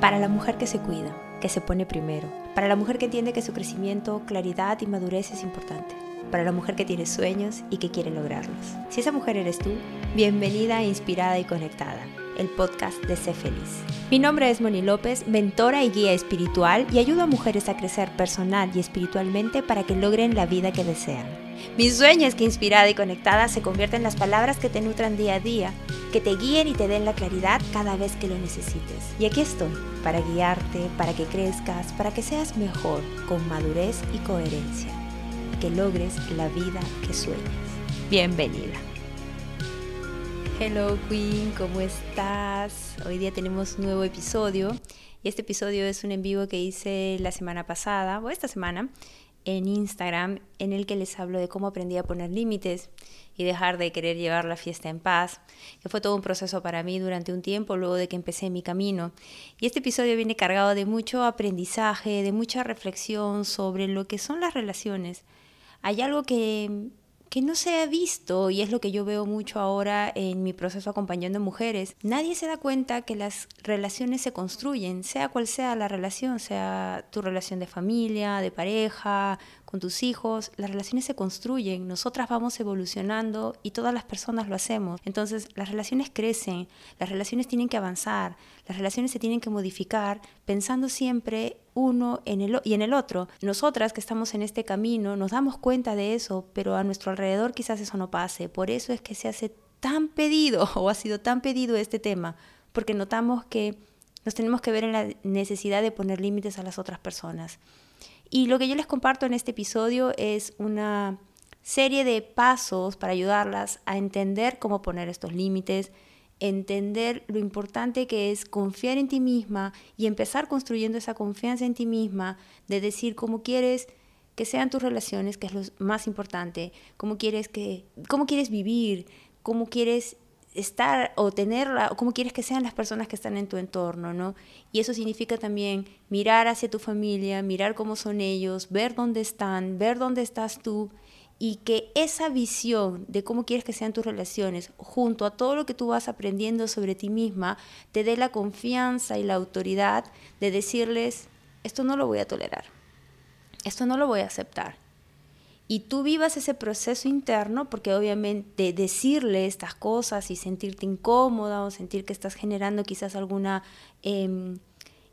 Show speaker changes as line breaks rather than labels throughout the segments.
Para la mujer que se cuida, que se pone primero. Para la mujer que entiende que su crecimiento, claridad y madurez es importante. Para la mujer que tiene sueños y que quiere lograrlos. Si esa mujer eres tú, bienvenida, inspirada y conectada el podcast de Sé Feliz. Mi nombre es Moni López, mentora y guía espiritual y ayudo a mujeres a crecer personal y espiritualmente para que logren la vida que desean. Mi sueño es que inspirada y conectada se convierta en las palabras que te nutran día a día, que te guíen y te den la claridad cada vez que lo necesites. Y aquí estoy, para guiarte, para que crezcas, para que seas mejor, con madurez y coherencia, que logres la vida que sueñas. Bienvenida. Hello Queen, ¿cómo estás? Hoy día tenemos un nuevo episodio y este episodio es un en vivo que hice la semana pasada o esta semana en Instagram en el que les hablo de cómo aprendí a poner límites y dejar de querer llevar la fiesta en paz, que fue todo un proceso para mí durante un tiempo luego de que empecé mi camino. Y este episodio viene cargado de mucho aprendizaje, de mucha reflexión sobre lo que son las relaciones. Hay algo que que no se ha visto, y es lo que yo veo mucho ahora en mi proceso acompañando mujeres, nadie se da cuenta que las relaciones se construyen, sea cual sea la relación, sea tu relación de familia, de pareja, con tus hijos, las relaciones se construyen, nosotras vamos evolucionando y todas las personas lo hacemos. Entonces las relaciones crecen, las relaciones tienen que avanzar, las relaciones se tienen que modificar pensando siempre uno en el, y en el otro. Nosotras que estamos en este camino nos damos cuenta de eso, pero a nuestro alrededor quizás eso no pase. Por eso es que se hace tan pedido o ha sido tan pedido este tema, porque notamos que nos tenemos que ver en la necesidad de poner límites a las otras personas. Y lo que yo les comparto en este episodio es una serie de pasos para ayudarlas a entender cómo poner estos límites, entender lo importante que es confiar en ti misma y empezar construyendo esa confianza en ti misma de decir cómo quieres que sean tus relaciones, que es lo más importante, cómo quieres que cómo quieres vivir, cómo quieres estar o tenerla, o cómo quieres que sean las personas que están en tu entorno, ¿no? Y eso significa también mirar hacia tu familia, mirar cómo son ellos, ver dónde están, ver dónde estás tú y que esa visión de cómo quieres que sean tus relaciones, junto a todo lo que tú vas aprendiendo sobre ti misma, te dé la confianza y la autoridad de decirles, esto no lo voy a tolerar, esto no lo voy a aceptar y tú vivas ese proceso interno, porque obviamente decirle estas cosas y sentirte incómoda o sentir que estás generando quizás alguna em,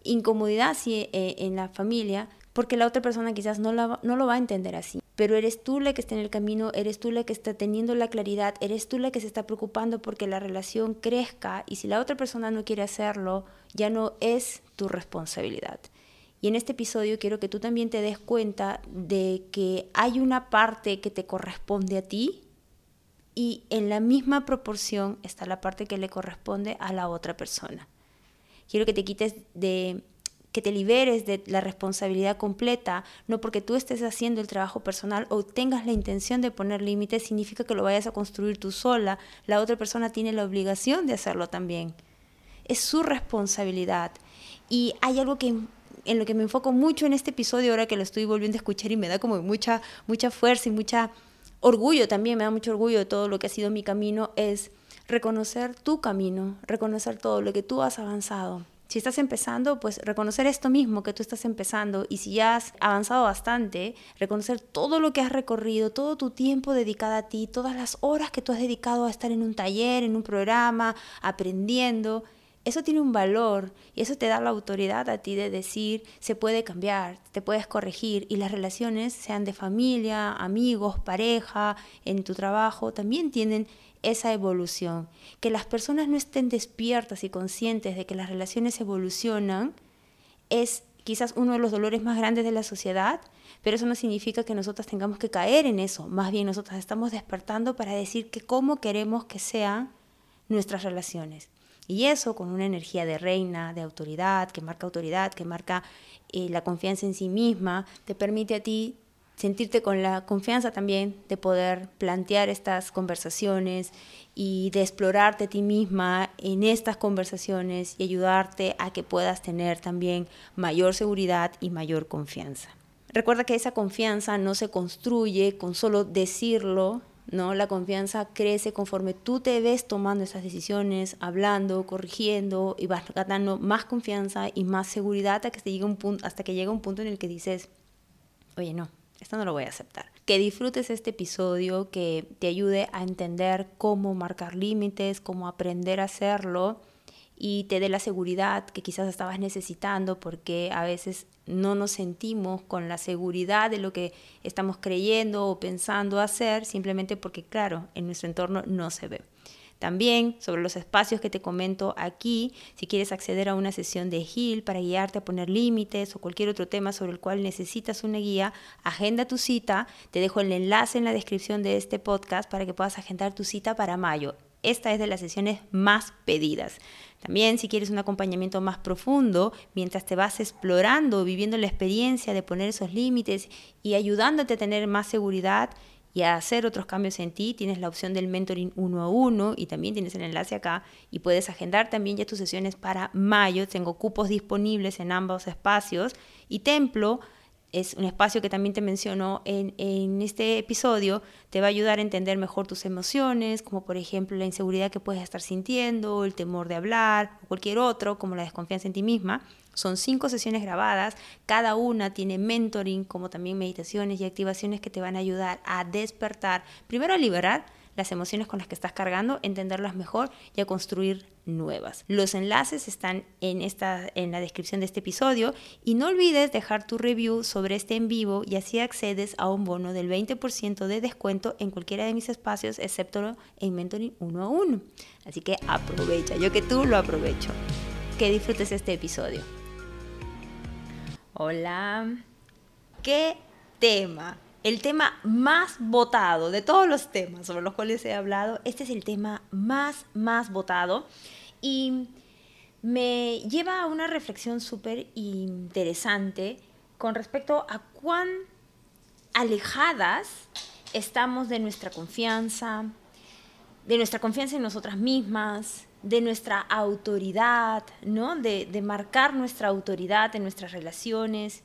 incomodidad eh, en la familia, porque la otra persona quizás no, no lo va a entender así. Pero eres tú la que está en el camino, eres tú la que está teniendo la claridad, eres tú la que se está preocupando porque la relación crezca y si la otra persona no quiere hacerlo, ya no es tu responsabilidad. Y en este episodio quiero que tú también te des cuenta de que hay una parte que te corresponde a ti y en la misma proporción está la parte que le corresponde a la otra persona. Quiero que te quites de que te liberes de la responsabilidad completa, no porque tú estés haciendo el trabajo personal o tengas la intención de poner límites, significa que lo vayas a construir tú sola. La otra persona tiene la obligación de hacerlo también. Es su responsabilidad. Y hay algo que en lo que me enfoco mucho en este episodio, ahora que lo estoy volviendo a escuchar y me da como mucha, mucha fuerza y mucha orgullo también, me da mucho orgullo de todo lo que ha sido mi camino, es reconocer tu camino, reconocer todo lo que tú has avanzado. Si estás empezando, pues reconocer esto mismo que tú estás empezando y si ya has avanzado bastante, reconocer todo lo que has recorrido, todo tu tiempo dedicado a ti, todas las horas que tú has dedicado a estar en un taller, en un programa, aprendiendo eso tiene un valor y eso te da la autoridad a ti de decir, se puede cambiar, te puedes corregir y las relaciones, sean de familia, amigos, pareja, en tu trabajo, también tienen esa evolución. Que las personas no estén despiertas y conscientes de que las relaciones evolucionan es quizás uno de los dolores más grandes de la sociedad, pero eso no significa que nosotras tengamos que caer en eso. Más bien nosotras estamos despertando para decir que cómo queremos que sean nuestras relaciones. Y eso con una energía de reina, de autoridad, que marca autoridad, que marca eh, la confianza en sí misma, te permite a ti sentirte con la confianza también de poder plantear estas conversaciones y de explorarte a ti misma en estas conversaciones y ayudarte a que puedas tener también mayor seguridad y mayor confianza. Recuerda que esa confianza no se construye con solo decirlo ¿no? La confianza crece conforme tú te ves tomando esas decisiones, hablando, corrigiendo y vas ganando más confianza y más seguridad hasta que, llegue un punto, hasta que llega un punto en el que dices, oye, no, esto no lo voy a aceptar. Que disfrutes este episodio, que te ayude a entender cómo marcar límites, cómo aprender a hacerlo y te dé la seguridad que quizás estabas necesitando porque a veces no nos sentimos con la seguridad de lo que estamos creyendo o pensando hacer simplemente porque, claro, en nuestro entorno no se ve. También sobre los espacios que te comento aquí, si quieres acceder a una sesión de HIL para guiarte a poner límites o cualquier otro tema sobre el cual necesitas una guía, agenda tu cita. Te dejo el enlace en la descripción de este podcast para que puedas agendar tu cita para mayo. Esta es de las sesiones más pedidas. También si quieres un acompañamiento más profundo, mientras te vas explorando, viviendo la experiencia de poner esos límites y ayudándote a tener más seguridad y a hacer otros cambios en ti, tienes la opción del mentoring uno a uno y también tienes el enlace acá y puedes agendar también ya tus sesiones para mayo. Tengo cupos disponibles en ambos espacios y Templo es un espacio que también te menciono en, en, este episodio, te va a ayudar a entender mejor tus emociones, como por ejemplo la inseguridad que puedes estar sintiendo, el temor de hablar, o cualquier otro, como la desconfianza en ti misma. Son cinco sesiones grabadas, cada una tiene mentoring, como también meditaciones y activaciones que te van a ayudar a despertar, primero a liberar las emociones con las que estás cargando, entenderlas mejor y a construir nuevas. Los enlaces están en, esta, en la descripción de este episodio y no olvides dejar tu review sobre este en vivo y así accedes a un bono del 20% de descuento en cualquiera de mis espacios excepto en Mentoring 1 a 1. Así que aprovecha, yo que tú lo aprovecho. Que disfrutes este episodio. Hola, ¿qué tema? El tema más votado de todos los temas sobre los cuales he hablado, este es el tema más, más votado y me lleva a una reflexión súper interesante con respecto a cuán alejadas estamos de nuestra confianza, de nuestra confianza en nosotras mismas, de nuestra autoridad, ¿no? De, de marcar nuestra autoridad en nuestras relaciones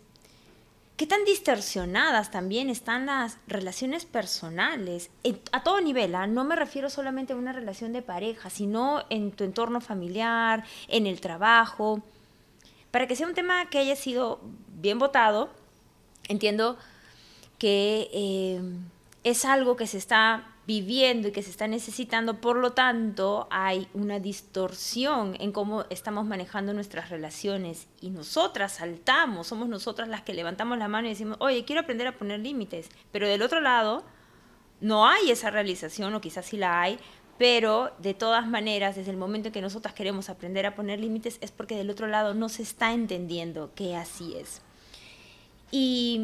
qué tan distorsionadas también están las relaciones personales a todo nivel. ¿ah? No me refiero solamente a una relación de pareja, sino en tu entorno familiar, en el trabajo. Para que sea un tema que haya sido bien votado, entiendo que eh, es algo que se está viviendo y que se está necesitando, por lo tanto hay una distorsión en cómo estamos manejando nuestras relaciones y nosotras saltamos, somos nosotras las que levantamos la mano y decimos, oye, quiero aprender a poner límites, pero del otro lado no hay esa realización o quizás sí la hay, pero de todas maneras, desde el momento en que nosotras queremos aprender a poner límites es porque del otro lado no se está entendiendo que así es. Y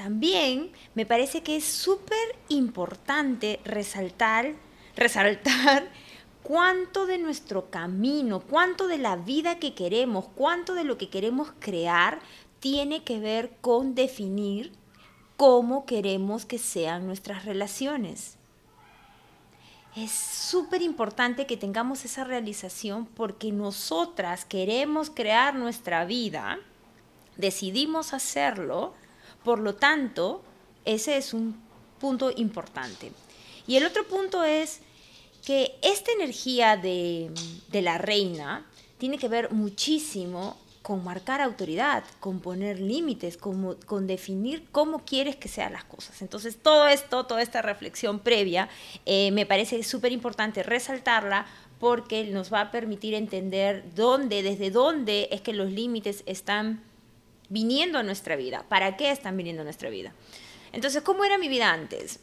también me parece que es súper importante resaltar, resaltar cuánto de nuestro camino, cuánto de la vida que queremos, cuánto de lo que queremos crear tiene que ver con definir cómo queremos que sean nuestras relaciones. Es súper importante que tengamos esa realización porque nosotras queremos crear nuestra vida, decidimos hacerlo por lo tanto, ese es un punto importante. Y el otro punto es que esta energía de, la reina tiene que ver muchísimo con marcar autoridad, con poner límites, con, con, definir cómo quieres que sean las cosas. Entonces, todo esto, toda esta reflexión previa, eh, me parece súper importante resaltarla porque nos va a permitir entender dónde, desde dónde es que los límites están viniendo a nuestra vida. ¿Para qué están viniendo a nuestra vida? Entonces, ¿cómo era mi vida antes?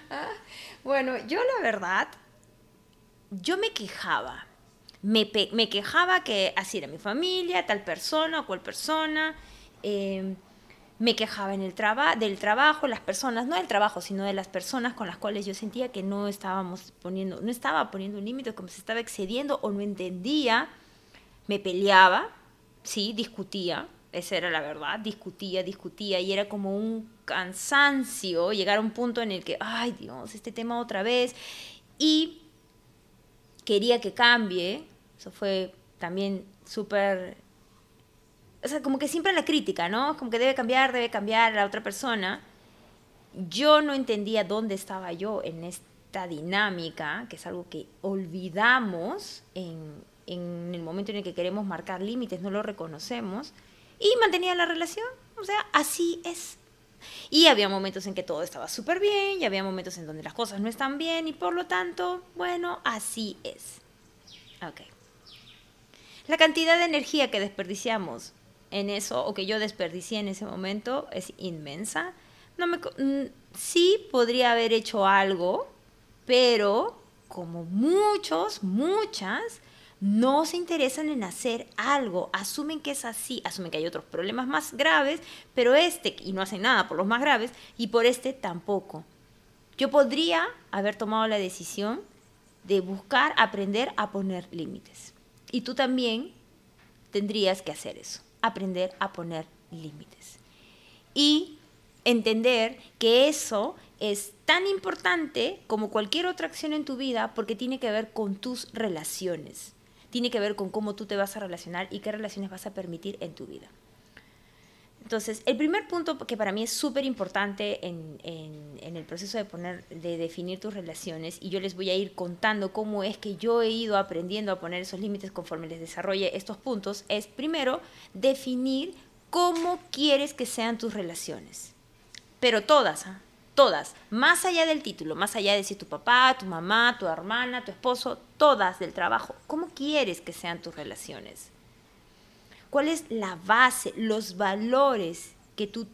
bueno, yo la verdad, yo me quejaba. Me, me, quejaba que así era mi familia, tal persona o cual persona. Em, me quejaba en el traba del trabajo, las personas, no del trabajo, sino de las personas con las cuales yo sentía que no estábamos poniendo, no estaba poniendo un límite, como se estaba excediendo o no entendía. Me peleaba, sí, discutía, esa era la verdad, discutía, discutía y era como un cansancio llegar a un punto en el que, ay Dios, este tema otra vez y quería que cambie, eso fue también súper, o sea, como que siempre la crítica, ¿no? Como que debe cambiar, debe cambiar la otra persona. Yo no entendía dónde estaba yo en esta dinámica, que es algo que olvidamos en, en el momento en el que queremos marcar límites, no lo reconocemos, y mantenía la relación. O sea, así es. Y había momentos en que todo estaba súper bien y había momentos en donde las cosas no están bien y por lo tanto, bueno, así es. Ok. La cantidad de energía que desperdiciamos en eso o que yo desperdicié en ese momento es inmensa. No me, sí podría haber hecho algo, pero como muchos, muchas, no se interesan en hacer algo, asumen que es así, asumen que hay otros problemas más graves, pero este, y no hacen nada por los más graves, y por este tampoco. Yo podría haber tomado la decisión de buscar aprender a poner límites. Y tú también tendrías que hacer eso, aprender a poner límites. Y entender que eso es tan importante como cualquier otra acción en tu vida porque tiene que ver con tus relaciones tiene que ver con cómo tú te vas a relacionar y qué relaciones vas a permitir en tu vida. Entonces, el primer punto que para mí es súper importante en, el proceso de, poner, de definir tus relaciones, y yo les voy a ir contando cómo es que yo he ido aprendiendo a poner esos límites conforme les desarrolle estos puntos, es primero definir cómo quieres que sean tus relaciones. Pero todas, ¿ah? Todas, más allá del título, más allá de si tu papá, tu mamá, tu hermana, tu esposo, todas del trabajo, ¿cómo quieres que sean tus relaciones? ¿Cuál es la base, los valores que tú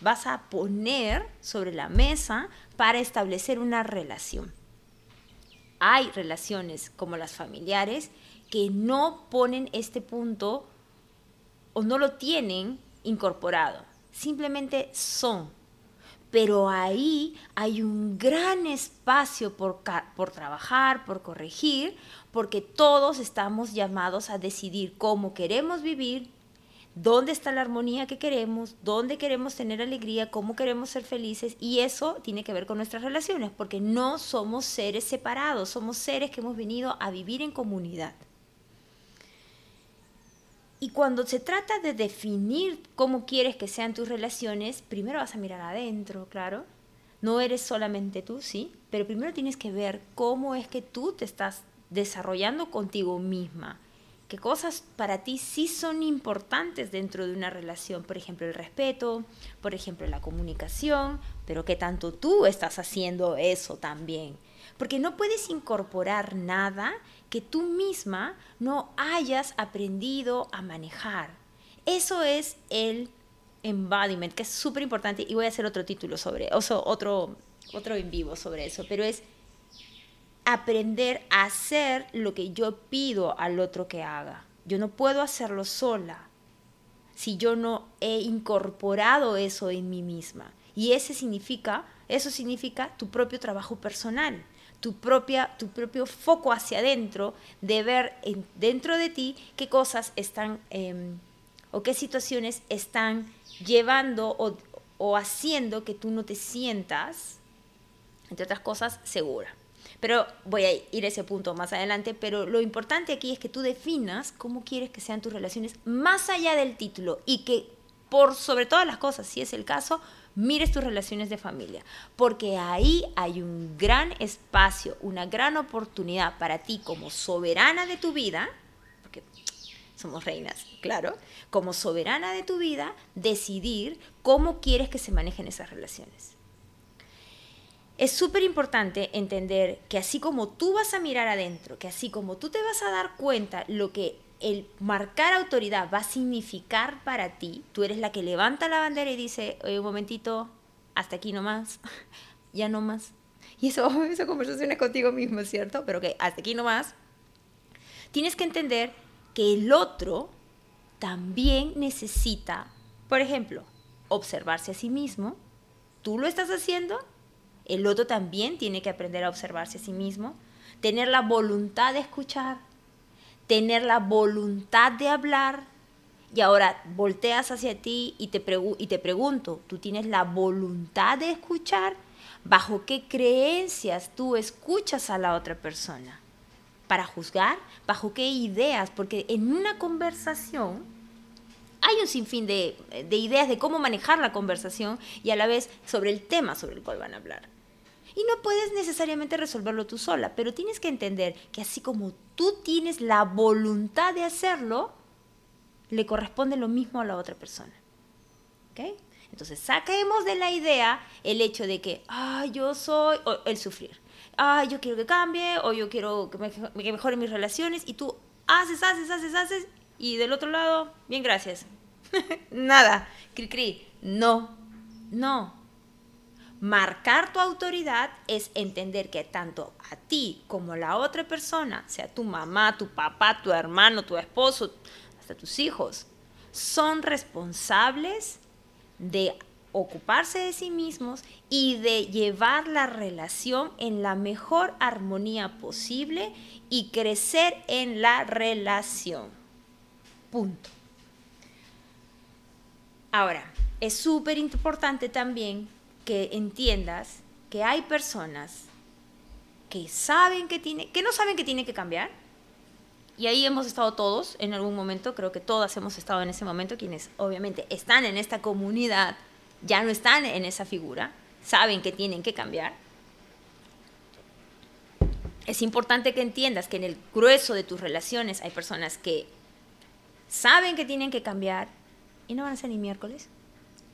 vas a poner sobre la mesa para establecer una relación? Hay relaciones como las familiares que no ponen este punto o no lo tienen incorporado. Simplemente son pero ahí hay un gran espacio por, por, trabajar, por corregir, porque todos estamos llamados a decidir cómo queremos vivir, dónde está la armonía que queremos, dónde queremos tener alegría, cómo queremos ser felices, y eso tiene que ver con nuestras relaciones, porque no somos seres separados, somos seres que hemos venido a vivir en comunidad. Y cuando se trata de definir cómo quieres que sean tus relaciones, primero vas a mirar adentro, claro. No eres solamente tú, sí, pero primero tienes que ver cómo es que tú te estás desarrollando contigo misma. ¿Qué cosas para ti sí son importantes dentro de una relación? Por ejemplo, el respeto, por ejemplo, la comunicación, pero qué tanto tú estás haciendo eso también. Porque no puedes incorporar nada que tú misma no hayas aprendido a manejar. Eso es el embodiment, que es súper importante, y voy a hacer otro título sobre, o otro, otro en vivo sobre eso, pero es aprender a hacer lo que yo pido al otro que haga. Yo no puedo hacerlo sola si yo no he incorporado eso en mí misma. Y ese significa, eso significa tu propio trabajo personal tu, propia, tu propio foco hacia adentro, de ver dentro de ti qué cosas están em, o qué situaciones están llevando o, o haciendo que tú no te sientas, entre otras cosas, segura. Pero voy a ir a ese punto más adelante, pero lo importante aquí es que tú definas cómo quieres que sean tus relaciones más allá del título y que por sobre todas las cosas, si es el caso, mires tus relaciones de familia, porque ahí hay un gran espacio, una gran oportunidad para ti como soberana de tu vida, porque somos reinas, claro, como soberana de tu vida, decidir cómo quieres que se manejen esas relaciones. Es súper importante entender que así como tú vas a mirar adentro, que así como tú te vas a dar cuenta lo que el marcar autoridad va a significar para ti, tú eres la que levanta la bandera y dice, oye, un momentito, hasta aquí nomás, ya no más. Y eso, esa conversación es contigo mismo, ¿cierto? Pero que hasta aquí nomás. Tienes que entender que el otro también necesita, por ejemplo, observarse a sí mismo. Tú lo estás haciendo, el otro también tiene que aprender a observarse a sí mismo, tener la voluntad de escuchar, tener la voluntad de hablar. Y ahora volteas hacia ti y te, pregunto, ¿tú tienes la voluntad de escuchar? ¿Bajo qué creencias tú escuchas a la otra persona? ¿Para juzgar? ¿Bajo qué ideas? Porque en una conversación hay un sinfín de ideas de cómo manejar la conversación y a la vez sobre el tema sobre el cual van a hablar. Y no puedes necesariamente resolverlo tú sola, pero tienes que entender que así como tú tienes la voluntad de hacerlo, le corresponde lo mismo a la otra persona. ¿Ok? Entonces, saquemos de la idea el hecho de que, ah, yo soy, o el sufrir. Ah, yo quiero que cambie, o yo quiero que, me, que mejore mis relaciones, y tú haces, haces, haces, haces, y del otro lado, bien, gracias. Nada, cri, cri. No, no. Marcar tu autoridad es entender que tanto a ti como a la otra persona, sea tu mamá, tu papá, tu hermano, tu esposo, hasta tus hijos, son responsables de ocuparse de sí mismos y de llevar la relación en la mejor armonía posible y crecer en la relación. Punto. Ahora, es súper importante también que entiendas que hay personas que saben que tiene, que no saben que tiene que cambiar. Y ahí hemos estado todos en algún momento, creo que todas hemos estado en ese momento, quienes obviamente están en esta comunidad, ya no están en esa figura, saben que tienen que cambiar. Es importante que entiendas que en el grueso de tus relaciones hay personas que saben que tienen que cambiar y no van a ser ni miércoles,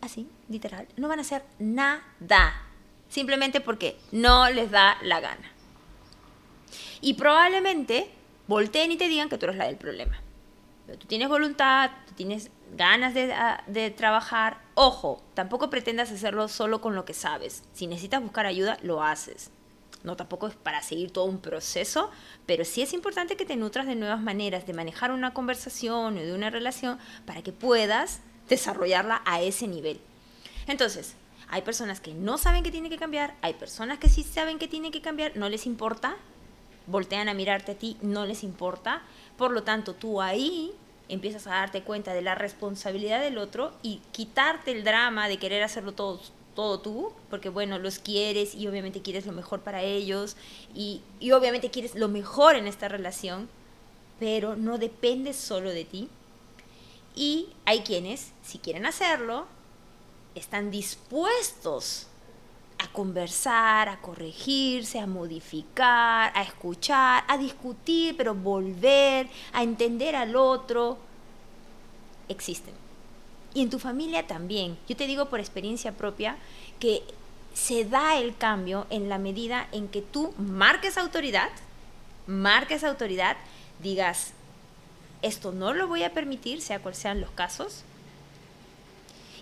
así, literal, no van a hacer nada, simplemente porque no les da la gana. Y probablemente volteen y te digan que tú eres la del problema. Pero tú tienes voluntad, tú tienes ganas de, ah, de, trabajar. Ojo, tampoco pretendas hacerlo solo con lo que sabes. Si necesitas buscar ayuda, lo haces. No tampoco es para seguir todo un proceso, pero sí es importante que te nutras de nuevas maneras de manejar una conversación o de una relación para que puedas desarrollarla a ese nivel. Entonces, hay personas que no saben que tiene que cambiar, hay personas que sí saben que tiene que cambiar, no les importa, voltean a mirarte a ti, no les importa. Por lo tanto, tú ahí empiezas a darte cuenta de la responsabilidad del otro y quitarte el drama de querer hacerlo todo, todo tú, porque bueno, los quieres y obviamente quieres lo mejor para ellos y, y obviamente quieres lo mejor en esta relación, pero no depende solo de ti. Y hay quienes, si quieren hacerlo, están dispuestos a conversar, a corregirse, a modificar, a escuchar, a discutir, pero volver, a entender al otro, existen. Y en tu familia también. Yo te digo por experiencia propia que se da el cambio en la medida en que tú marques autoridad, marques autoridad, digas, esto no lo voy a permitir, sea cual sean los casos,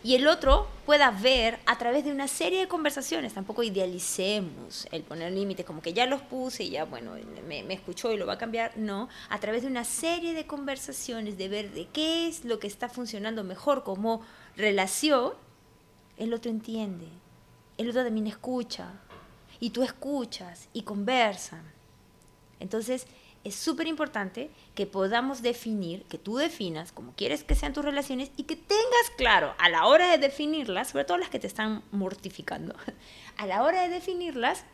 y el otro pueda ver a través de una serie de conversaciones. Tampoco idealicemos el poner límites, como que ya los puse y ya, bueno, me, me, escuchó y lo va a cambiar. No, a través de una serie de conversaciones, de ver de qué es lo que está funcionando mejor como relación, el otro entiende, el otro también escucha, y tú escuchas y conversan. Entonces, es súper importante que podamos definir, que tú definas cómo quieres que sean tus relaciones y que tengas claro a la hora de definirlas, sobre todo las que te están mortificando, a la hora de definirlas,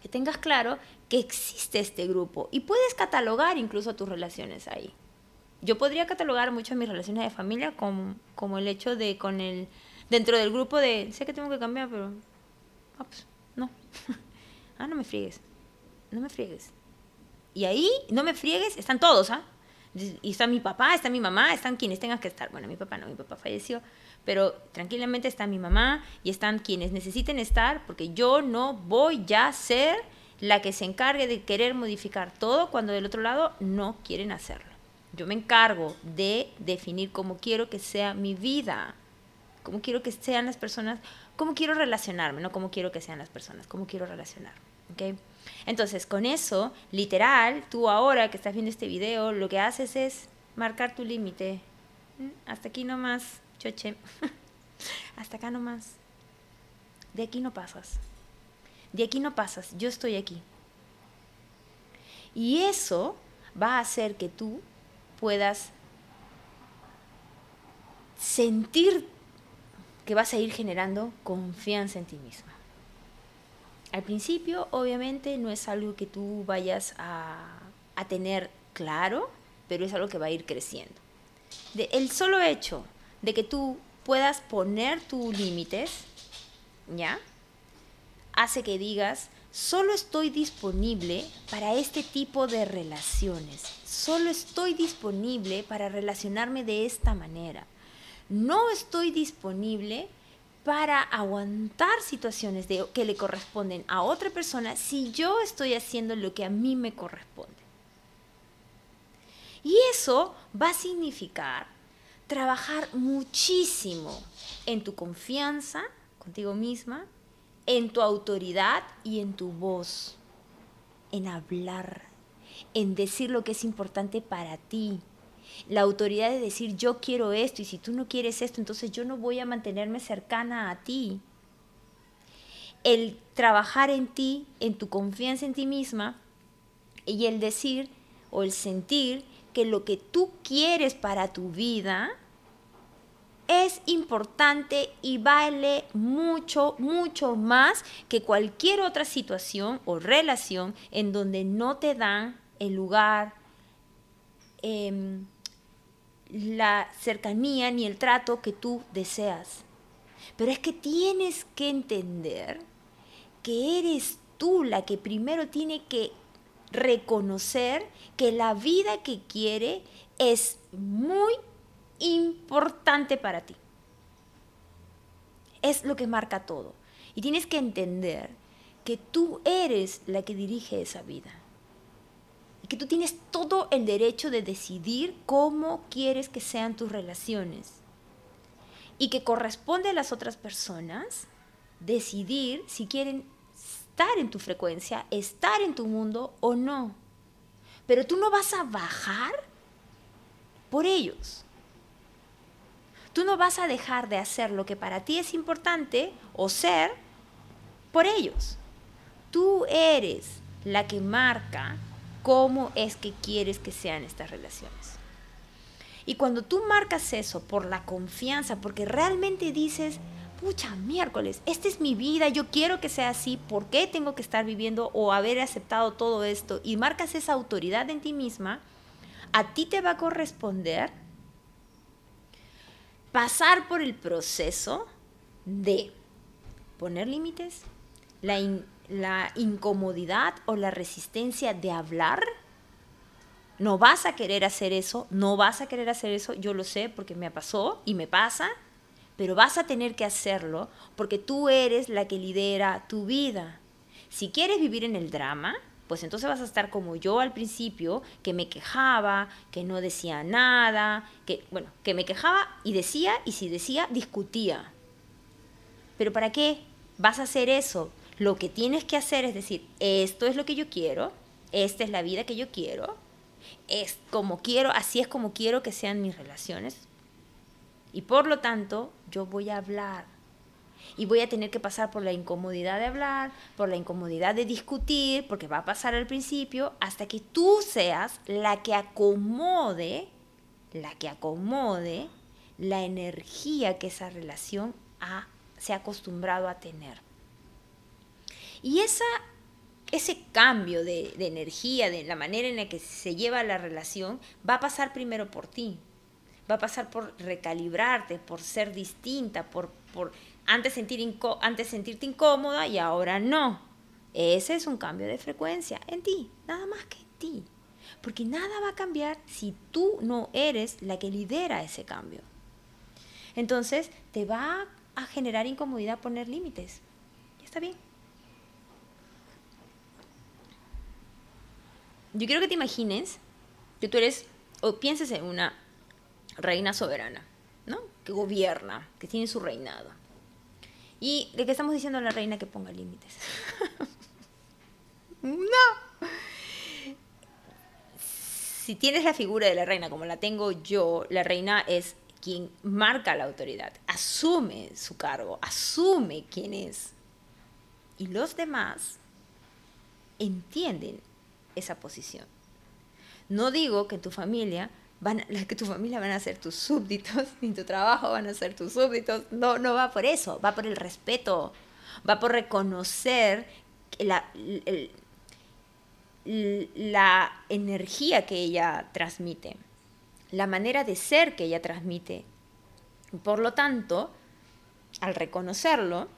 que tengas claro que existe este grupo y puedes catalogar incluso tus relaciones ahí. Yo podría catalogar mucho mis relaciones de familia como, como el hecho de con el dentro del grupo de sé que tengo que cambiar, pero ah, pues, no. ah, no me friegues. No me friegues y ahí, no me friegues, están todos, ¿ah? Y está mi papá, está mi mamá, están quienes tengan que estar. Bueno, mi papá no, mi papá falleció, pero tranquilamente está mi mamá y están quienes necesiten estar, porque yo no voy a ser la que se encargue de querer modificar todo cuando del otro lado no quieren hacerlo. Yo me encargo de definir cómo quiero que sea mi vida, cómo quiero que sean las personas, cómo quiero relacionarme, no cómo quiero que sean las personas, cómo quiero relacionarme. ¿okay? Entonces, con eso, literal, tú ahora que estás viendo este video, lo que haces es marcar tu límite. Mm, hasta aquí nomás, choche. Hasta acá nomás. De aquí no pasas. De aquí no pasas. Yo estoy aquí. Y eso va a hacer que tú puedas sentir que vas a ir generando confianza en ti misma. Al principio, obviamente, no es algo que tú vayas a, tener claro, pero es algo que va a ir creciendo. el solo hecho de que tú puedas poner tus límites, ¿ya? Hace que digas, solo estoy disponible para este tipo de relaciones. Solo estoy disponible para relacionarme de esta manera. No estoy disponible para aguantar situaciones de, que le corresponden a otra persona si yo estoy haciendo lo que a mí me corresponde. Y eso va a significar trabajar muchísimo en tu confianza contigo misma, en tu autoridad y en tu voz, en hablar, en decir lo que es importante para ti. La autoridad de decir yo quiero esto y si tú no quieres esto, entonces yo no voy a mantenerme cercana a ti. El trabajar en ti, en tu confianza en ti misma y el decir o el sentir que lo que tú quieres para tu vida es importante y vale mucho, mucho más que cualquier otra situación o relación en donde no te dan el lugar, em, la cercanía ni el trato que tú deseas. Pero es que tienes que entender que eres tú la que primero tiene que reconocer que la vida que quiere es muy importante para ti. Es lo que marca todo. Y tienes que entender que tú eres la que dirige esa vida. Que tú tienes todo el derecho de decidir cómo quieres que sean tus relaciones. Y que corresponde a las otras personas decidir si quieren estar en tu frecuencia, estar en tu mundo o no. Pero tú no vas a bajar por ellos. Tú no vas a dejar de hacer lo que para ti es importante o ser por ellos. Tú eres la que marca cómo es que quieres que sean estas relaciones. Y cuando tú marcas eso por la confianza, porque realmente dices, pucha, miércoles, esta es mi vida, yo quiero que sea así, ¿por qué tengo que estar viviendo o haber aceptado todo esto? Y marcas esa autoridad en ti misma, a ti te va a corresponder pasar por el proceso de poner límites, la, la incomodidad o la resistencia de hablar. No vas a querer hacer eso, no vas a querer hacer eso, yo lo sé porque me pasó y me pasa, pero vas a tener que hacerlo porque tú eres la que lidera tu vida. Si quieres vivir en el drama, pues entonces vas a estar como yo al principio, que me quejaba, que no decía nada, que, bueno, que me quejaba y decía, y si decía, discutía. Pero ¿para qué vas a hacer eso? Lo que tienes que hacer es decir, esto es lo que yo quiero, esta es la vida que yo quiero, es como quiero, así es como quiero que sean mis relaciones. Y por lo tanto, yo voy a hablar y voy a tener que pasar por la incomodidad de hablar, por la incomodidad de discutir, porque va a pasar al principio, hasta que tú seas la que acomode, la que acomode la energía que esa relación se ha acostumbrado a tener. Y esa, ese cambio de, energía, de la manera en la que se lleva la relación, va a pasar primero por ti. Va a pasar por recalibrarte, por ser distinta, por, por antes, sentir antes sentirte incómoda y ahora no. Ese es un cambio de frecuencia en ti, nada más que en ti. Porque nada va a cambiar si tú no eres la que lidera ese cambio. Entonces, te va a generar incomodidad poner límites. Está bien. Yo quiero que te imagines que tú eres, o pienses en una reina soberana, ¿no? Que gobierna, que tiene su reinado. ¿Y de qué estamos diciendo a la reina que ponga límites? no. Si tienes la figura de la reina como la tengo yo, la reina es quien marca la autoridad, asume su cargo, asume quién es. Y los demás entienden esa posición. No digo que tu familia van, que tu familia van a ser tus súbditos, ni tu trabajo van a ser tus súbditos. No, no va por eso, va por el respeto, va por reconocer la, la energía que ella transmite, la manera de ser que ella transmite. Por lo tanto, al reconocerlo,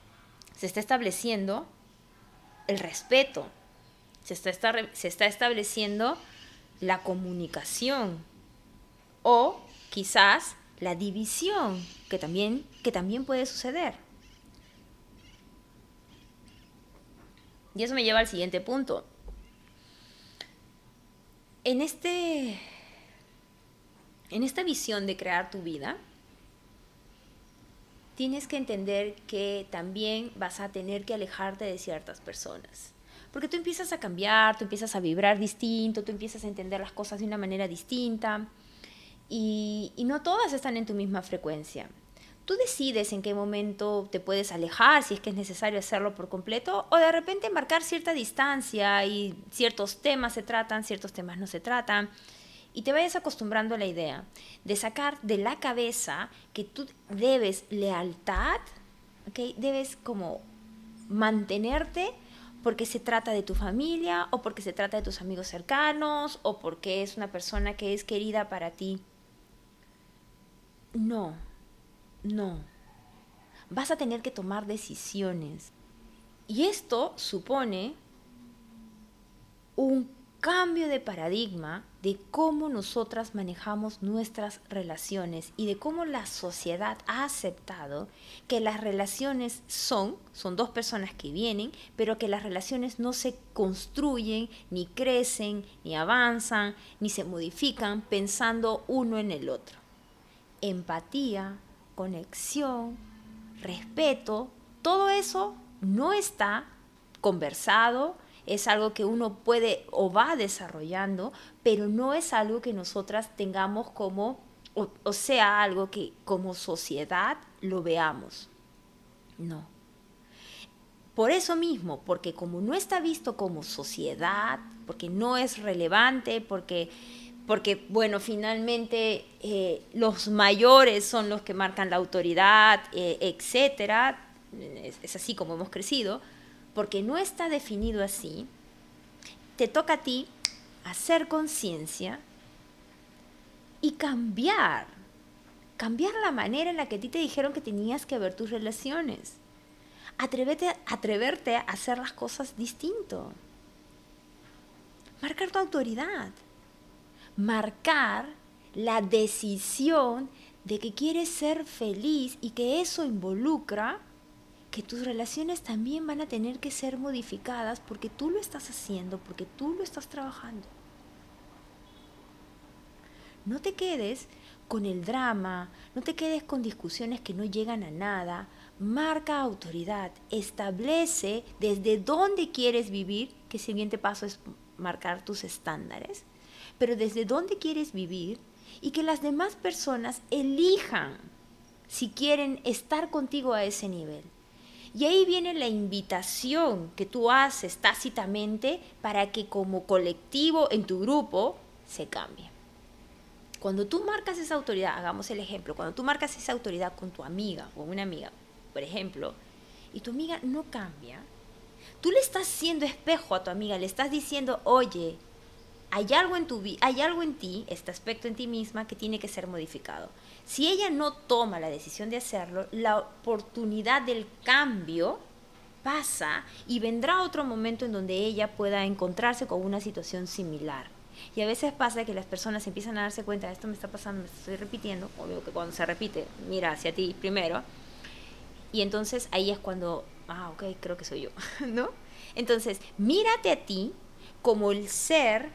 se está estableciendo el respeto, se está, se está estableciendo la comunicación o quizás la división que también, que también puede suceder. Y eso me lleva al siguiente punto. En, este, en esta visión de crear tu vida, tienes que entender que también vas a tener que alejarte de ciertas personas. Porque tú empiezas a cambiar, tú empiezas a vibrar distinto, tú empiezas a entender las cosas de una manera distinta y, no todas están en tu misma frecuencia. Tú decides en qué momento te puedes alejar, si es que es necesario hacerlo por completo, o de repente marcar cierta distancia y ciertos temas se tratan, ciertos temas no se tratan y te vayas acostumbrando a la idea de sacar de la cabeza que tú debes lealtad, ¿okay? debes como mantenerte porque se trata de tu familia o porque se trata de tus amigos cercanos o porque es una persona que es querida para ti. No, no. Vas a tener que tomar decisiones. Y esto supone un cambio de paradigma de cómo nosotras manejamos nuestras relaciones y de cómo la sociedad ha aceptado que las relaciones son, son dos personas que vienen, pero que las relaciones no se construyen, ni crecen, ni avanzan, ni se modifican pensando uno en el otro. Empatía, conexión, respeto, todo eso no está conversado, es algo que uno puede o va desarrollando, pero no es algo que nosotras tengamos como, o, sea, algo que como sociedad lo veamos. No. Por eso mismo, porque como no está visto como sociedad, porque no es relevante, porque, porque bueno, finalmente eh, los mayores son los que marcan la autoridad, eh, etcétera, es así como hemos crecido, porque no está definido así, te toca a ti hacer conciencia y cambiar, cambiar la manera en la que a ti te dijeron que tenías que ver tus relaciones. Atreverte, atreverte a hacer las cosas distinto. Marcar tu autoridad. Marcar la decisión de que quieres ser feliz y que eso involucra que tus relaciones también van a tener que ser modificadas porque tú lo estás haciendo, porque tú lo estás trabajando. No te quedes con el drama, no te quedes con discusiones que no llegan a nada. Marca autoridad, establece desde dónde quieres vivir, que el siguiente paso es marcar tus estándares, pero desde dónde quieres vivir y que las demás personas elijan si quieren estar contigo a ese nivel. Y ahí viene la invitación que tú haces tácitamente para que como colectivo en tu grupo se cambie. Cuando tú marcas esa autoridad, hagamos el ejemplo, cuando tú marcas esa autoridad con tu amiga o una amiga, por ejemplo, y tu amiga no cambia, tú le estás haciendo espejo a tu amiga, le estás diciendo, oye, hay algo en tu hay algo en ti, este aspecto en ti misma que tiene que ser modificado. Si ella no toma la decisión de hacerlo, la oportunidad del cambio pasa y vendrá otro momento en donde ella pueda encontrarse con una situación similar. Y a veces pasa que las personas empiezan a darse cuenta, esto me está pasando, me estoy repitiendo, obvio que cuando se repite, mira hacia ti primero, y entonces ahí es cuando, ah, ok, creo que soy yo, ¿no? Entonces, mírate a ti como el ser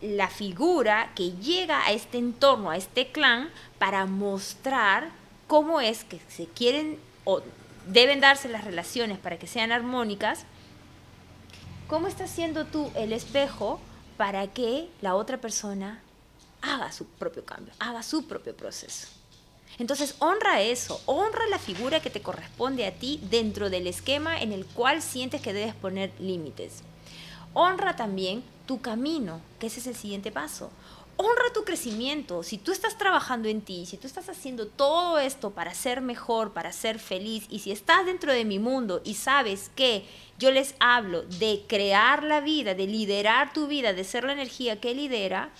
la figura que llega a este entorno, a este clan, para mostrar cómo es que se quieren o deben darse las relaciones para que sean armónicas, ¿cómo estás siendo tú el espejo para que la otra persona haga su propio cambio, haga su propio proceso? Entonces honra eso, honra la figura que te corresponde a ti dentro del esquema en el cual sientes que debes poner límites. Honra también tu camino, que ese es el siguiente paso. Honra tu crecimiento. Si tú estás trabajando en ti, si tú estás haciendo todo esto para ser mejor, para ser feliz, y si estás dentro de mi mundo y sabes que yo les hablo de crear la vida, de liderar tu vida, de ser la energía que lidera,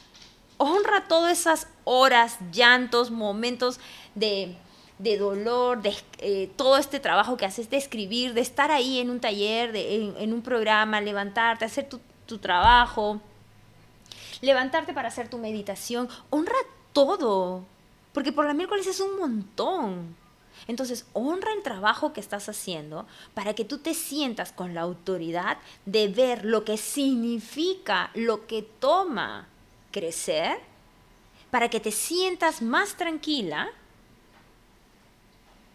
honra todas esas horas, llantos, momentos de, dolor, de eh, todo este trabajo que haces de escribir, de estar ahí en un taller, de, en, un programa, levantarte, hacer tu, tu trabajo, levantarte para hacer tu meditación. Honra todo, porque por la miércoles es un montón. Entonces, honra el trabajo que estás haciendo para que tú te sientas con la autoridad de ver lo que significa, lo que toma crecer, para que te sientas más tranquila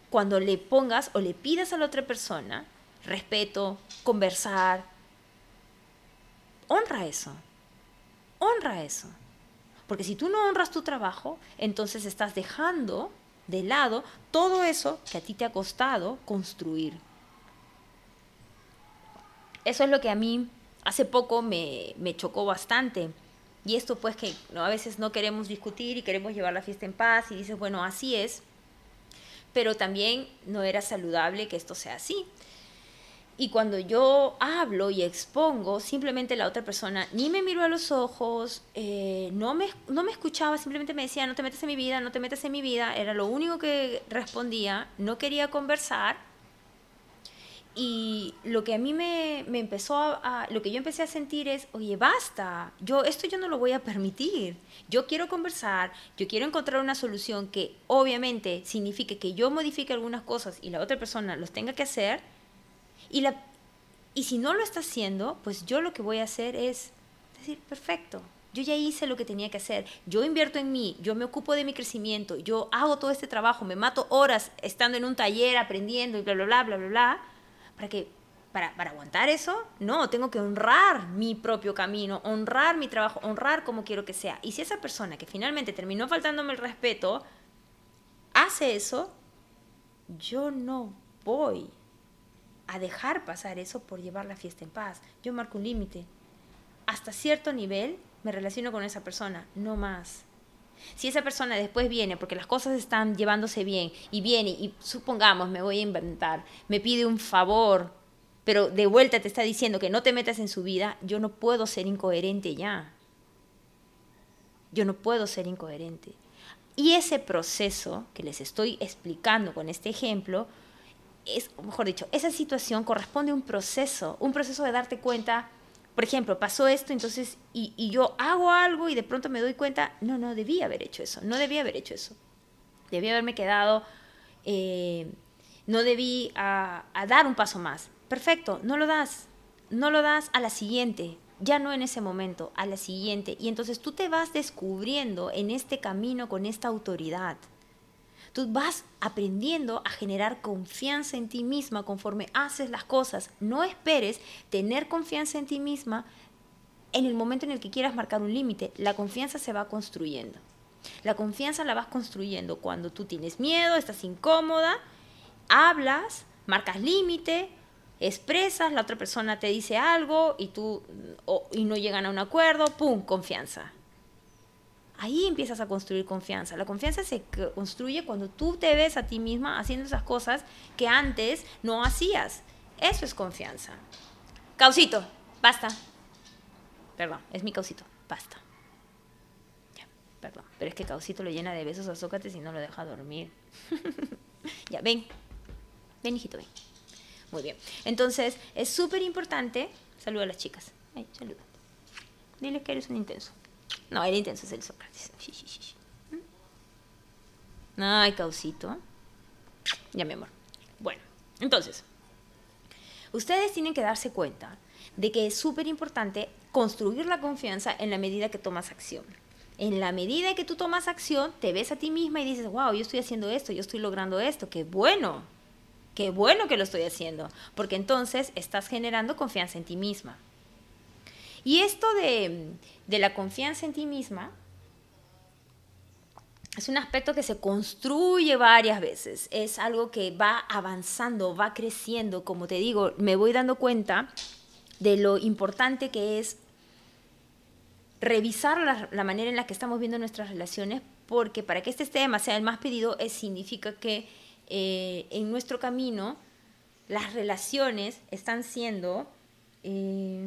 cuando le pongas o le pidas a la otra persona respeto, conversar. Honra eso. Honra eso. Porque si tú no honras tu trabajo, entonces estás dejando de lado todo eso que a ti te ha costado construir. Eso es lo que a mí hace poco me, chocó bastante. Y esto pues que a veces no queremos discutir y queremos llevar la fiesta en paz y dices, bueno, así es. Pero también no era saludable que esto sea así. Y cuando yo hablo y expongo, simplemente la otra persona ni me miró a los ojos, eh, no, me, no me escuchaba, simplemente me decía, no te metas en mi vida, no te metas en mi vida. Era lo único que respondía, no quería conversar. Y lo que a mí me, me empezó a, lo que yo empecé a sentir es, oye, basta, yo esto yo no lo voy a permitir. Yo quiero conversar, yo quiero encontrar una solución que obviamente signifique que yo modifique algunas cosas y la otra persona los tenga que hacer y, la, y si no lo está haciendo, pues yo lo que voy a hacer es decir, perfecto, yo ya hice lo que tenía que hacer, yo invierto en mí, yo me ocupo de mi crecimiento, yo hago todo este trabajo, me mato horas estando en un taller aprendiendo y bla, bla, bla, bla, bla, bla, para que, para, para aguantar eso, no, tengo que honrar mi propio camino, honrar mi trabajo, honrar como quiero que sea. Y si esa persona que finalmente terminó faltándome el respeto, hace eso, yo no voy a dejar pasar eso por llevar la fiesta en paz. Yo marco un límite. Hasta cierto nivel me relaciono con esa persona, no más. Si esa persona después viene porque las cosas están llevándose bien y viene y supongamos, me voy a inventar, me pide un favor, pero de vuelta te está diciendo que no te metas en su vida, yo no puedo ser incoherente ya. Yo no puedo ser incoherente. Y ese proceso que les estoy explicando con este ejemplo, es, mejor dicho, esa situación corresponde a un proceso, un proceso de darte cuenta, por ejemplo, pasó esto, entonces, y, yo hago algo y de pronto me doy cuenta, no, no debía haber hecho eso, no debía haber hecho eso. Debía haberme quedado, eh, no debí a dar un paso más. Perfecto, no lo das, no lo das a la siguiente, ya no en ese momento, a la siguiente. Y entonces tú te vas descubriendo en este camino con esta autoridad. Tú vas aprendiendo a generar confianza en ti misma conforme haces las cosas. No esperes tener confianza en ti misma en el momento en el que quieras marcar un límite. La confianza se va construyendo. La confianza la vas construyendo cuando tú tienes miedo, estás incómoda, hablas, marcas límite, expresas, la otra persona te dice algo y tú y no llegan a un acuerdo, pum, confianza. Ahí empiezas a construir confianza. La confianza se construye cuando tú te ves a ti misma haciendo esas cosas que antes no hacías. Eso es confianza. Causito, basta. Perdón, es mi causito, basta. Ya, perdón, pero es que Causito lo llena de besos a Sócrates y no lo deja dormir. ya, ven. Ven, hijito, ven. Muy bien. Entonces, es súper importante. Saluda a las chicas. Ay, saluda. Dile que eres un intenso. No, el intenso es el Sócrates. ¿Mm? Ay, causito. Ya, mi amor. Bueno, entonces, ustedes tienen que darse cuenta de que es súper importante construir la confianza en la medida que tomas acción. En la medida que tú tomas acción, te ves a ti misma y dices, wow, yo estoy haciendo esto, yo estoy logrando esto, qué bueno, qué bueno que lo estoy haciendo, porque entonces estás generando confianza en ti misma. Y esto de, la confianza en ti misma es un aspecto que se construye varias veces, es algo que va avanzando, va creciendo, como te digo, me voy dando cuenta de lo importante que es revisar la, manera en la que estamos viendo nuestras relaciones, porque para que este tema sea el más pedido, significa que eh, en nuestro camino las relaciones están siendo... Eh,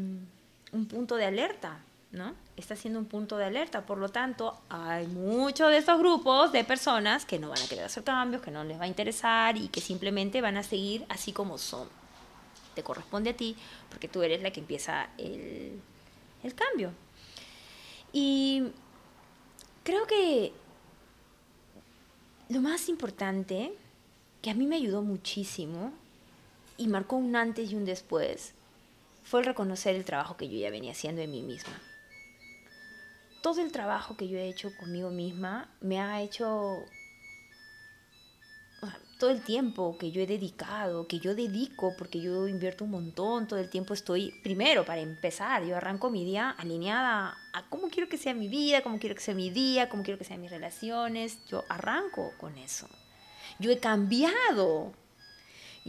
un punto de alerta. ¿no? Está siendo un punto de alerta. Por lo tanto, hay muchos de estos grupos de personas que no van a querer hacer cambios, que no les va a interesar y que simplemente van a seguir así como son. Te corresponde a ti porque tú eres la que empieza el, el cambio. Y creo que lo más importante, que a mí me ayudó muchísimo y marcó un antes y un después, fue el reconocer el trabajo que yo ya venía haciendo en mí misma. Todo el trabajo que yo he hecho conmigo misma me ha hecho todo el tiempo que yo he dedicado, que yo dedico, porque yo invierto un montón, todo el tiempo estoy, primero, para empezar, yo arranco mi día alineada a cómo quiero que sea mi vida, cómo quiero que sea mi día, cómo quiero que sean mis relaciones, yo arranco con eso. Yo he cambiado.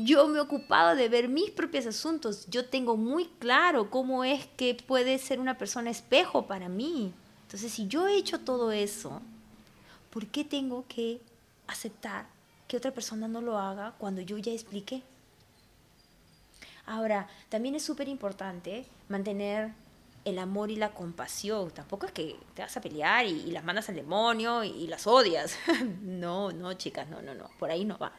Yo me he ocupado de ver mis propios asuntos. Yo tengo muy claro cómo es que puede ser una persona espejo para mí. Entonces, si yo he hecho todo eso, ¿por qué tengo que aceptar que otra persona no lo haga cuando yo ya expliqué. Ahora, también es súper importante mantener el amor y la compasión. Tampoco es que te vas a pelear y, las mandas al demonio y, y las odias. no, no, chicas, no, no, no. Por ahí no va.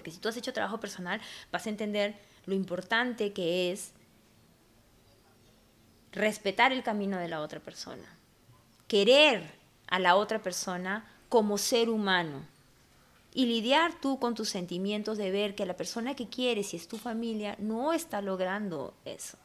Porque si tú has hecho trabajo personal, vas a entender lo importante que es respetar el camino de la otra persona. Querer a la otra persona como ser humano y lidiar tú con tus sentimientos de ver que la persona que quieres, si es tu familia, no está logrando eso.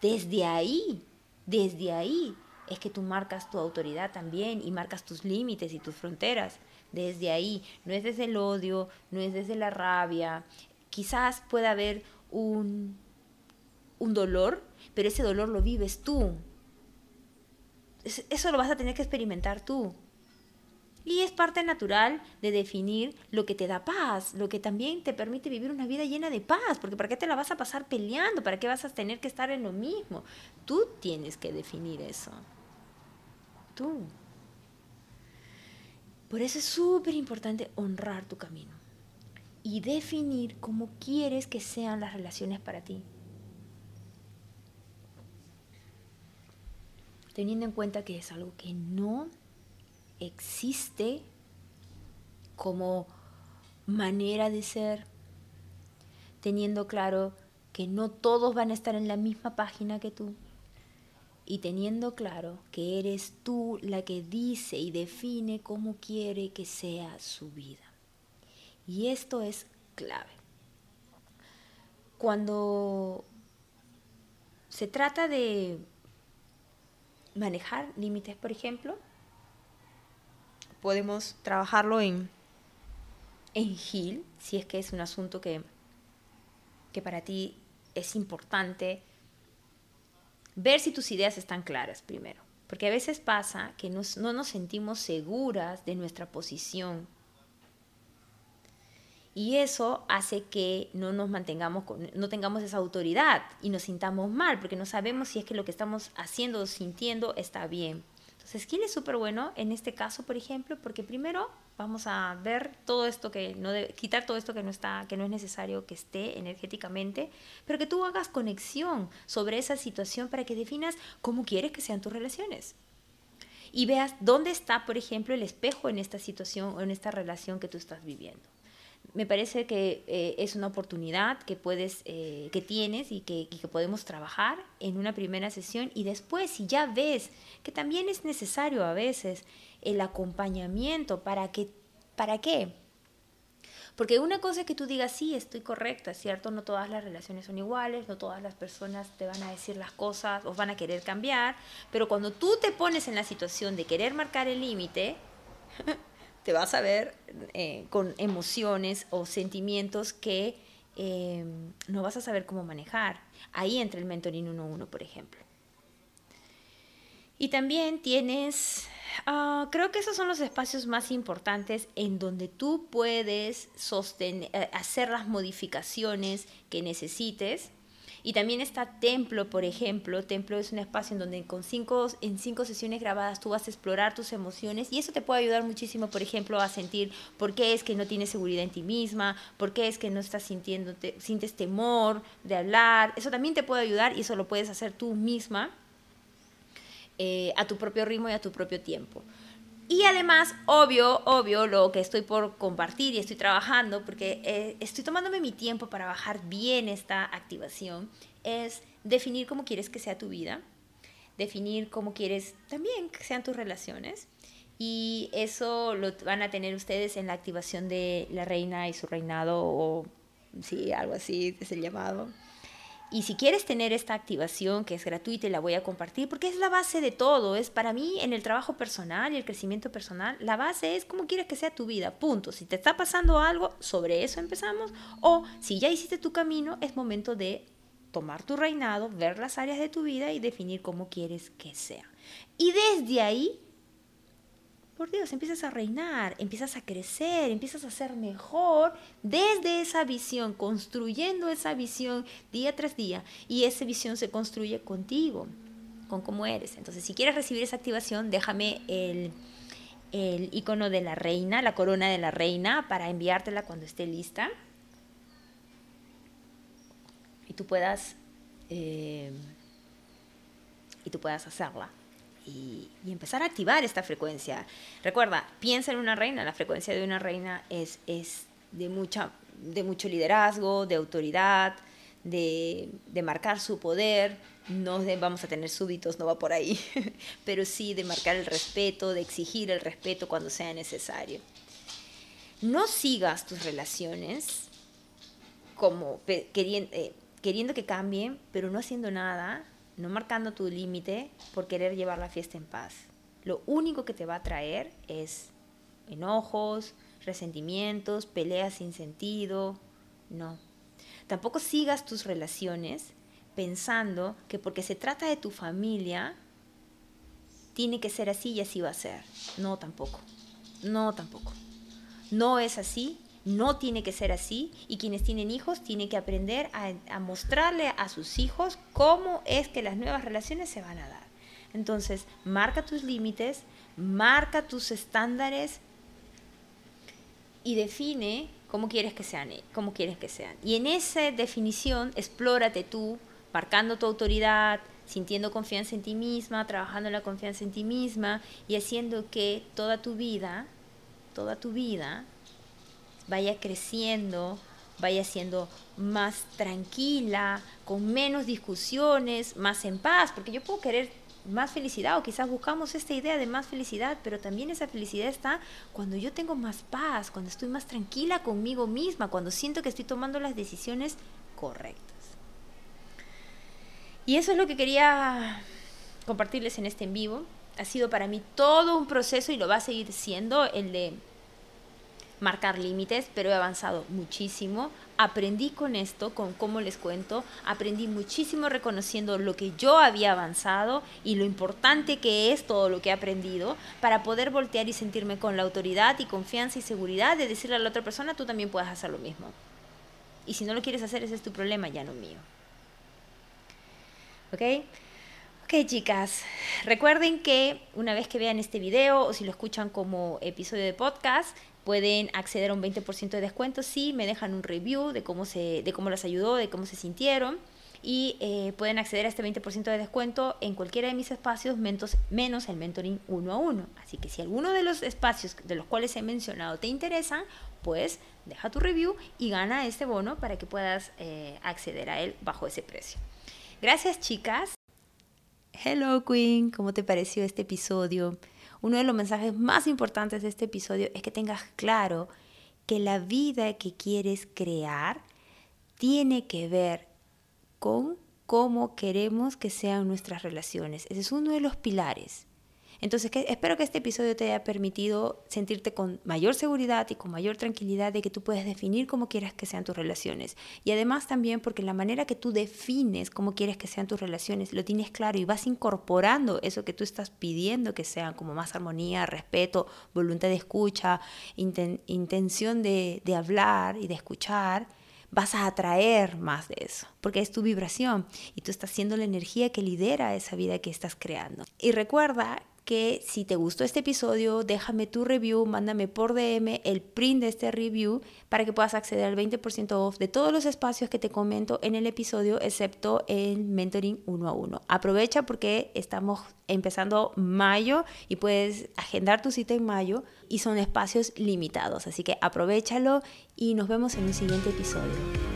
Desde ahí, desde ahí es que tú marcas tu autoridad también y marcas tus límites y tus fronteras. Desde ahí, no es desde el odio, no es desde la rabia. Quizás pueda haber un, un dolor, pero ese dolor lo vives tú. Eso lo vas a tener que experimentar tú. Y es parte natural de definir lo que te da paz, lo que también te permite vivir una vida llena de paz, porque ¿para qué te la vas a pasar peleando? ¿Para qué vas a tener que estar en lo mismo? Tú tienes que definir eso. Tú. Por eso es súper importante honrar tu camino y definir cómo quieres que sean las relaciones para ti. Teniendo en cuenta que es algo que no existe como manera de ser, teniendo claro que no todos van a estar en la misma página que tú y teniendo claro que eres tú la que dice y define cómo quiere que sea su vida. Y esto es clave. Cuando se trata de manejar límites, por ejemplo, podemos trabajarlo en, en Gil, si es que es un asunto que, que para ti es importante. Ver si tus ideas están claras primero, porque a veces pasa que no nos sentimos seguras de nuestra posición. Y eso hace que no nos mantengamos, no tengamos esa autoridad y nos sintamos mal, porque no sabemos si es que lo que estamos haciendo o sintiendo está bien. Entonces, ¿quién es súper bueno en este caso, por ejemplo? Porque primero vamos a ver todo esto que no quitar todo esto que no está, que no es necesario que esté energéticamente, pero que tú hagas conexión sobre esa situación para que definas cómo quieres que sean tus relaciones. Y veas dónde está, por ejemplo, el espejo en esta situación o en esta relación que tú estás viviendo me parece que eh, es una oportunidad que puedes, eh, que tienes y que, que, podemos trabajar en una primera sesión y después si ya ves que también es necesario a veces el acompañamiento para que, ¿para qué? Porque una cosa es que tú digas, sí, estoy correcta, ¿cierto? No todas las relaciones son iguales, no todas las personas te van a decir las cosas o van a querer cambiar, pero cuando tú te pones en la situación de querer marcar el límite, te vas a ver eh, con emociones o sentimientos que eh, no vas a saber cómo manejar. Ahí entra el mentoring 1-1, por ejemplo. Y también tienes, ah, creo que esos son los espacios más importantes en donde tú puedes sostener, eh, hacer las modificaciones que necesites y también está Templo, por ejemplo. Templo es un espacio en donde con cinco, en cinco sesiones grabadas tú vas a explorar tus emociones y eso te puede ayudar muchísimo, por ejemplo, a sentir por qué es que no tienes seguridad en ti misma, por qué es que no estás sintiendo, sientes temor de hablar. Eso también te puede ayudar y eso lo puedes hacer tú misma. eh, a tu propio ritmo y a tu propio tiempo. Y además, obvio, obvio, lo que estoy por compartir y estoy trabajando, porque eh, estoy tomándome mi tiempo para bajar bien esta activación, es definir cómo quieres que sea tu vida, definir cómo quieres también que sean tus relaciones. Y eso lo van a tener ustedes en la activación de la reina y su reinado, o sí, algo así es el llamado. Y si quieres tener esta activación que es gratuita y la voy a compartir, porque es la base de todo, es para mí en el trabajo personal y el crecimiento personal, la base es cómo quieres que sea tu vida, punto. Si te está pasando algo, sobre eso empezamos, o si ya hiciste tu camino, es momento de tomar tu reinado, ver las áreas de tu vida y definir cómo quieres que sea. Y desde ahí por Dios, empiezas a reinar, empiezas a crecer, empiezas a ser mejor desde esa visión, construyendo esa visión día tras día. Y esa visión se construye contigo, con cómo eres. Entonces, si quieres recibir esa activación, déjame el, el icono de la reina, la corona de la reina, para enviártela cuando esté lista. Y tú puedas, eh, y tú puedas hacerla y, empezar a activar esta frecuencia. Recuerda, piensa en una reina, la frecuencia de una reina es, es de, mucha, de mucho liderazgo, de autoridad, de, de marcar su poder, no vamos a tener súbitos, no va por ahí, pero sí de marcar el respeto, de exigir el respeto cuando sea necesario. No sigas tus relaciones como queriendo, eh, queriendo que cambien, pero no haciendo nada no marcando tu límite por querer llevar la fiesta en paz. Lo único que te va a traer es enojos, resentimientos, peleas sin sentido. No. Tampoco sigas tus relaciones pensando que porque se trata de tu familia, tiene que ser así y así va a ser. No, tampoco. No, tampoco. No es así no tiene que ser así y quienes tienen hijos tienen que aprender a, mostrarle a sus hijos cómo es que las nuevas relaciones se van a dar. Entonces, marca tus límites, marca tus estándares y define cómo quieres que sean, cómo quieres que sean. Y en esa definición, explórate tú, marcando tu autoridad, sintiendo confianza en ti misma, trabajando la confianza en ti misma y haciendo que toda tu vida, toda tu vida vaya creciendo, vaya siendo más tranquila, con menos discusiones, más en paz, porque yo puedo querer más felicidad o quizás buscamos esta idea de más felicidad, pero también esa felicidad está cuando yo tengo más paz, cuando estoy más tranquila conmigo misma, cuando siento que estoy tomando las decisiones correctas. Y eso es lo que quería compartirles en este en vivo. Ha sido para mí todo un proceso y lo va a seguir siendo el de marcar límites, pero he avanzado muchísimo. Aprendí con esto, con cómo les cuento, aprendí muchísimo reconociendo lo que yo había avanzado y lo importante que es todo lo que he aprendido para poder voltear y sentirme con la autoridad y confianza y seguridad de decirle a la otra persona, tú también puedes hacer lo mismo. Y si no lo quieres hacer, ese es tu problema, ya no mío. ¿Ok? Ok chicas, recuerden que una vez que vean este video o si lo escuchan como episodio de podcast, pueden acceder a un 20% de descuento si me dejan un review de cómo, se, de cómo les ayudó, de cómo se sintieron. Y eh, pueden acceder a este 20% de descuento en cualquiera de mis espacios, menos, menos el mentoring uno a uno. Así que si alguno de los espacios de los cuales he mencionado te interesan, pues deja tu review y gana este bono para que puedas eh, acceder a él bajo ese precio. Gracias chicas. Hello Queen, ¿cómo te pareció este episodio? Uno de los mensajes más importantes de este episodio es que tengas claro que la vida que quieres crear tiene que ver con cómo queremos que sean nuestras relaciones. Ese es uno de los pilares. Entonces, espero que este episodio te haya permitido sentirte con mayor seguridad y con mayor tranquilidad de que tú puedes definir cómo quieras que sean tus relaciones. Y además también porque la manera que tú defines cómo quieres que sean tus relaciones, lo tienes claro y vas incorporando eso que tú estás pidiendo que sean como más armonía, respeto, voluntad de escucha, intención de, de hablar y de escuchar vas a atraer más de eso, porque es tu vibración y tú estás siendo la energía que lidera esa vida que estás creando. Y recuerda que si te gustó este episodio, déjame tu review, mándame por DM el print de este review para que puedas acceder al 20% off de todos los espacios que te comento en el episodio, excepto el mentoring uno a uno. Aprovecha porque estamos empezando mayo y puedes agendar tu cita en mayo y son espacios limitados, así que aprovechalo y nos vemos en un siguiente episodio.